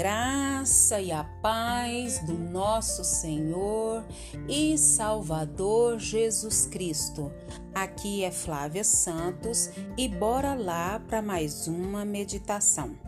graça e a paz do nosso Senhor e Salvador Jesus Cristo. Aqui é Flávia Santos e bora lá para mais uma meditação.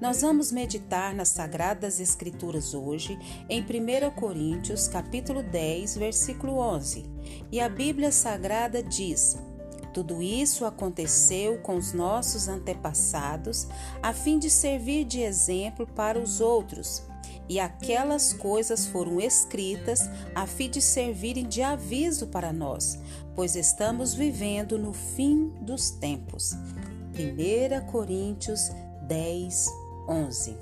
Nós vamos meditar nas Sagradas Escrituras hoje em 1 Coríntios, capítulo 10, versículo 11. E a Bíblia Sagrada diz: tudo isso aconteceu com os nossos antepassados, a fim de servir de exemplo para os outros. E aquelas coisas foram escritas a fim de servirem de aviso para nós, pois estamos vivendo no fim dos tempos. 1 Coríntios 10, 11.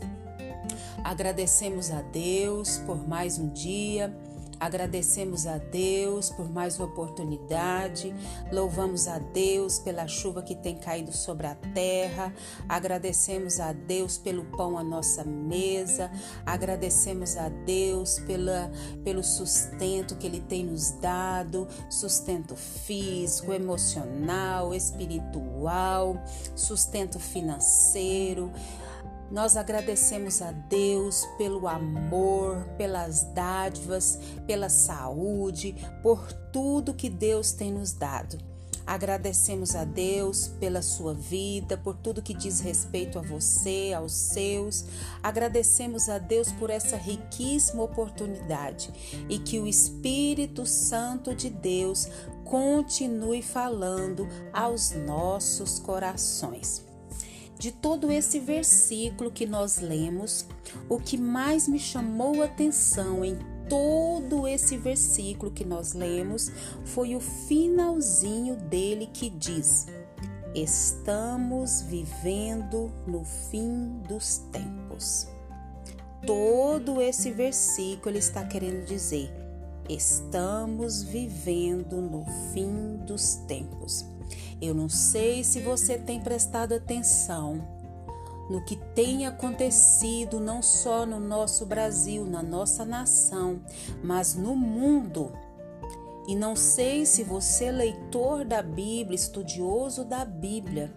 Agradecemos a Deus por mais um dia Agradecemos a Deus por mais uma oportunidade, louvamos a Deus pela chuva que tem caído sobre a terra, agradecemos a Deus pelo pão à nossa mesa, agradecemos a Deus pela, pelo sustento que Ele tem nos dado sustento físico, emocional, espiritual, sustento financeiro. Nós agradecemos a Deus pelo amor, pelas dádivas, pela saúde, por tudo que Deus tem nos dado. Agradecemos a Deus pela sua vida, por tudo que diz respeito a você, aos seus. Agradecemos a Deus por essa riquíssima oportunidade e que o Espírito Santo de Deus continue falando aos nossos corações de todo esse versículo que nós lemos, o que mais me chamou atenção em todo esse versículo que nós lemos foi o finalzinho dele que diz: Estamos vivendo no fim dos tempos. Todo esse versículo ele está querendo dizer: Estamos vivendo no fim dos tempos. Eu não sei se você tem prestado atenção no que tem acontecido não só no nosso Brasil, na nossa nação, mas no mundo. E não sei se você é leitor da Bíblia, estudioso da Bíblia,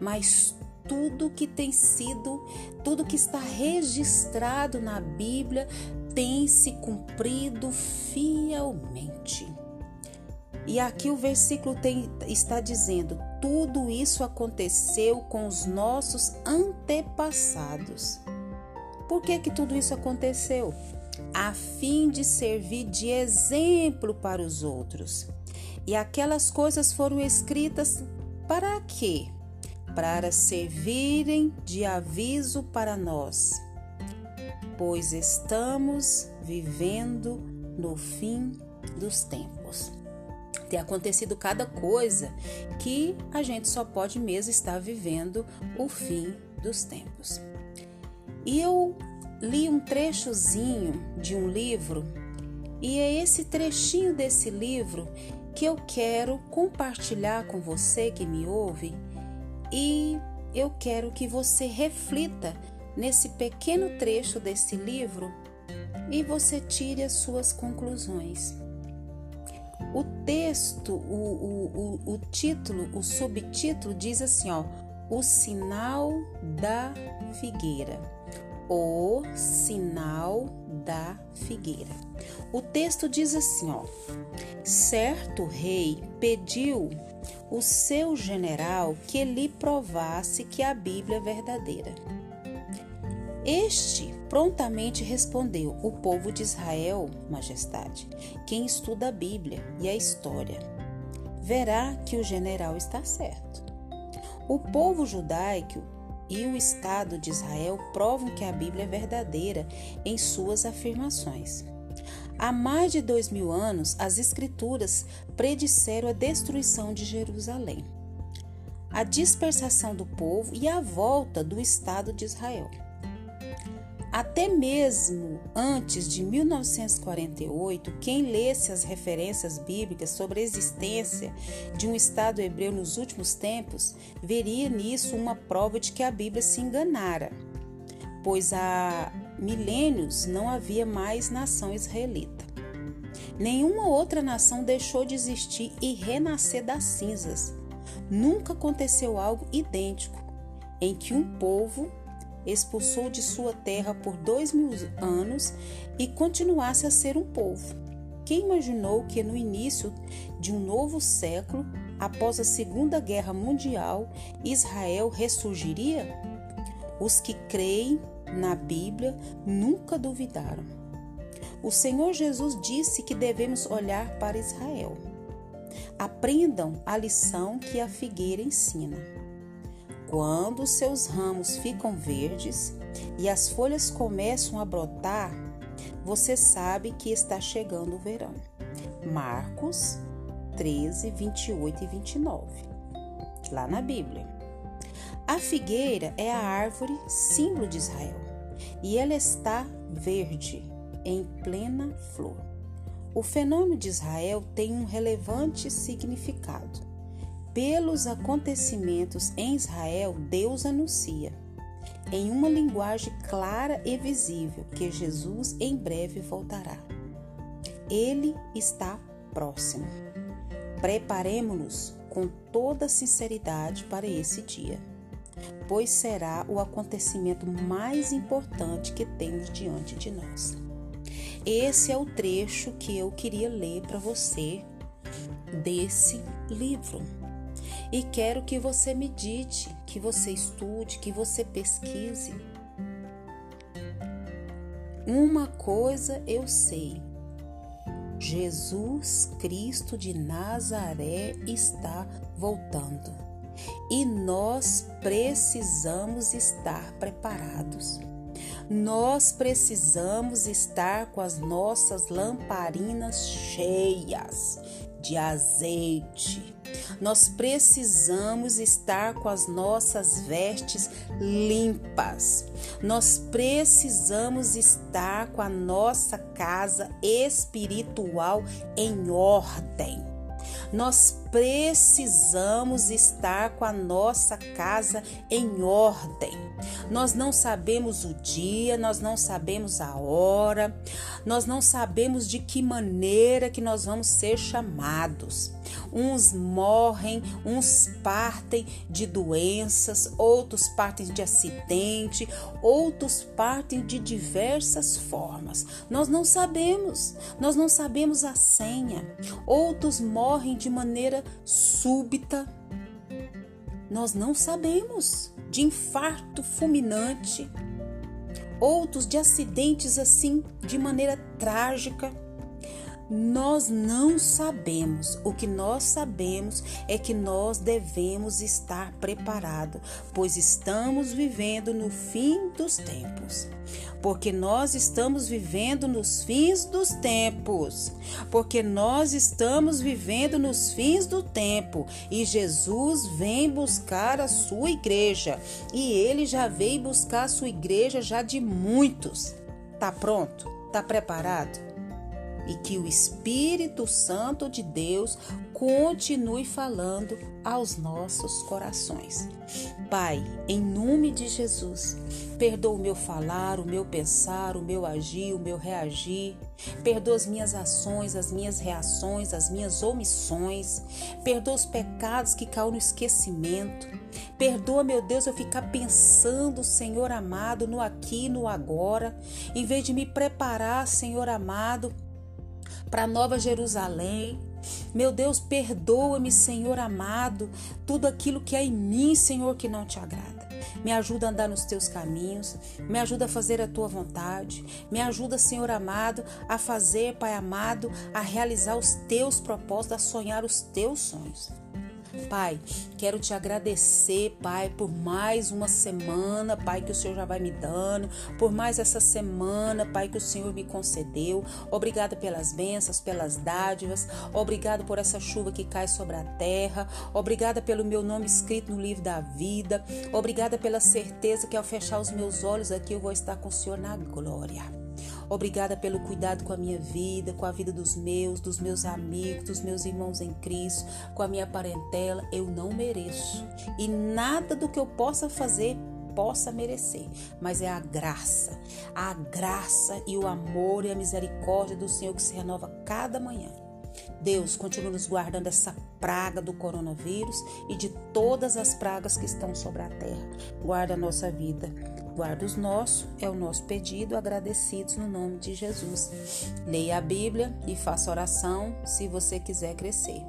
mas tudo que tem sido, tudo que está registrado na Bíblia tem se cumprido fielmente. E aqui o versículo tem, está dizendo: tudo isso aconteceu com os nossos antepassados. Por que, que tudo isso aconteceu? A fim de servir de exemplo para os outros. E aquelas coisas foram escritas para quê? Para servirem de aviso para nós, pois estamos vivendo no fim dos tempos ter acontecido cada coisa que a gente só pode mesmo estar vivendo o fim dos tempos. E eu li um trechozinho de um livro, e é esse trechinho desse livro que eu quero compartilhar com você que me ouve, e eu quero que você reflita nesse pequeno trecho desse livro e você tire as suas conclusões. O texto, o, o, o, o título, o subtítulo diz assim, ó, o sinal da figueira. O sinal da figueira. O texto diz assim, ó: Certo rei pediu o seu general que lhe provasse que a Bíblia é verdadeira. Este prontamente respondeu: O povo de Israel, majestade, quem estuda a Bíblia e a história, verá que o general está certo. O povo judaico e o Estado de Israel provam que a Bíblia é verdadeira em suas afirmações. Há mais de dois mil anos, as Escrituras predisseram a destruição de Jerusalém, a dispersação do povo e a volta do Estado de Israel. Até mesmo antes de 1948, quem lesse as referências bíblicas sobre a existência de um Estado hebreu nos últimos tempos veria nisso uma prova de que a Bíblia se enganara, pois há milênios não havia mais nação israelita. Nenhuma outra nação deixou de existir e renascer das cinzas. Nunca aconteceu algo idêntico em que um povo expulsou de sua terra por dois mil anos e continuasse a ser um povo. Quem imaginou que no início de um novo século, após a Segunda Guerra Mundial, Israel ressurgiria? Os que creem na Bíblia nunca duvidaram. O Senhor Jesus disse que devemos olhar para Israel. Aprendam a lição que a figueira ensina. Quando seus ramos ficam verdes e as folhas começam a brotar, você sabe que está chegando o verão. Marcos 13, 28 e 29. Lá na Bíblia. A figueira é a árvore símbolo de Israel e ela está verde, em plena flor. O fenômeno de Israel tem um relevante significado. Pelos acontecimentos em Israel, Deus anuncia, em uma linguagem clara e visível, que Jesus em breve voltará. Ele está próximo. Preparemos-nos com toda sinceridade para esse dia, pois será o acontecimento mais importante que temos diante de nós. Esse é o trecho que eu queria ler para você desse livro. E quero que você medite, que você estude, que você pesquise. Uma coisa eu sei: Jesus Cristo de Nazaré está voltando e nós precisamos estar preparados. Nós precisamos estar com as nossas lamparinas cheias de azeite. Nós precisamos estar com as nossas vestes limpas. Nós precisamos estar com a nossa casa espiritual em ordem. Nós precisamos estar com a nossa casa em ordem. Nós não sabemos o dia, nós não sabemos a hora, nós não sabemos de que maneira que nós vamos ser chamados. Uns morrem, uns partem de doenças, outros partem de acidente, outros partem de diversas formas. Nós não sabemos, nós não sabemos a senha. Outros morrem de maneira súbita. Nós não sabemos de infarto fulminante, outros de acidentes assim de maneira trágica. Nós não sabemos. O que nós sabemos é que nós devemos estar preparados, pois estamos vivendo no fim dos tempos. Porque nós estamos vivendo nos fins dos tempos. Porque nós estamos vivendo nos fins do tempo e Jesus vem buscar a sua igreja. E ele já veio buscar a sua igreja já de muitos. Tá pronto? Tá preparado? E que o Espírito Santo de Deus continue falando aos nossos corações. Pai, em nome de Jesus, perdoa o meu falar, o meu pensar, o meu agir, o meu reagir. Perdoa as minhas ações, as minhas reações, as minhas omissões. Perdoa os pecados que caem no esquecimento. Perdoa, meu Deus, eu ficar pensando, Senhor amado, no aqui, no agora, em vez de me preparar, Senhor amado, para Nova Jerusalém. Meu Deus, perdoa-me, Senhor amado, tudo aquilo que é em mim, Senhor, que não te agrada. Me ajuda a andar nos teus caminhos, me ajuda a fazer a tua vontade, me ajuda, Senhor amado, a fazer, Pai amado, a realizar os teus propósitos, a sonhar os teus sonhos. Pai, quero te agradecer, Pai, por mais uma semana, Pai, que o Senhor já vai me dando, por mais essa semana, Pai, que o Senhor me concedeu. Obrigada pelas bênçãos, pelas dádivas. Obrigado por essa chuva que cai sobre a terra. Obrigada pelo meu nome escrito no livro da vida. Obrigada pela certeza que ao fechar os meus olhos aqui eu vou estar com o Senhor na glória. Obrigada pelo cuidado com a minha vida, com a vida dos meus, dos meus amigos, dos meus irmãos em Cristo, com a minha parentela. Eu não mereço. E nada do que eu possa fazer possa merecer, mas é a graça, a graça e o amor e a misericórdia do Senhor que se renova cada manhã. Deus, continue nos guardando dessa praga do coronavírus e de todas as pragas que estão sobre a terra. Guarda a nossa vida. Guarda os nossos, é o nosso pedido, agradecidos no nome de Jesus. Leia a Bíblia e faça oração se você quiser crescer.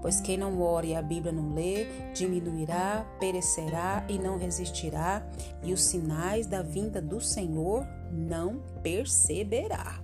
Pois quem não ora e a Bíblia não lê, diminuirá, perecerá e não resistirá, e os sinais da vinda do Senhor não perceberá.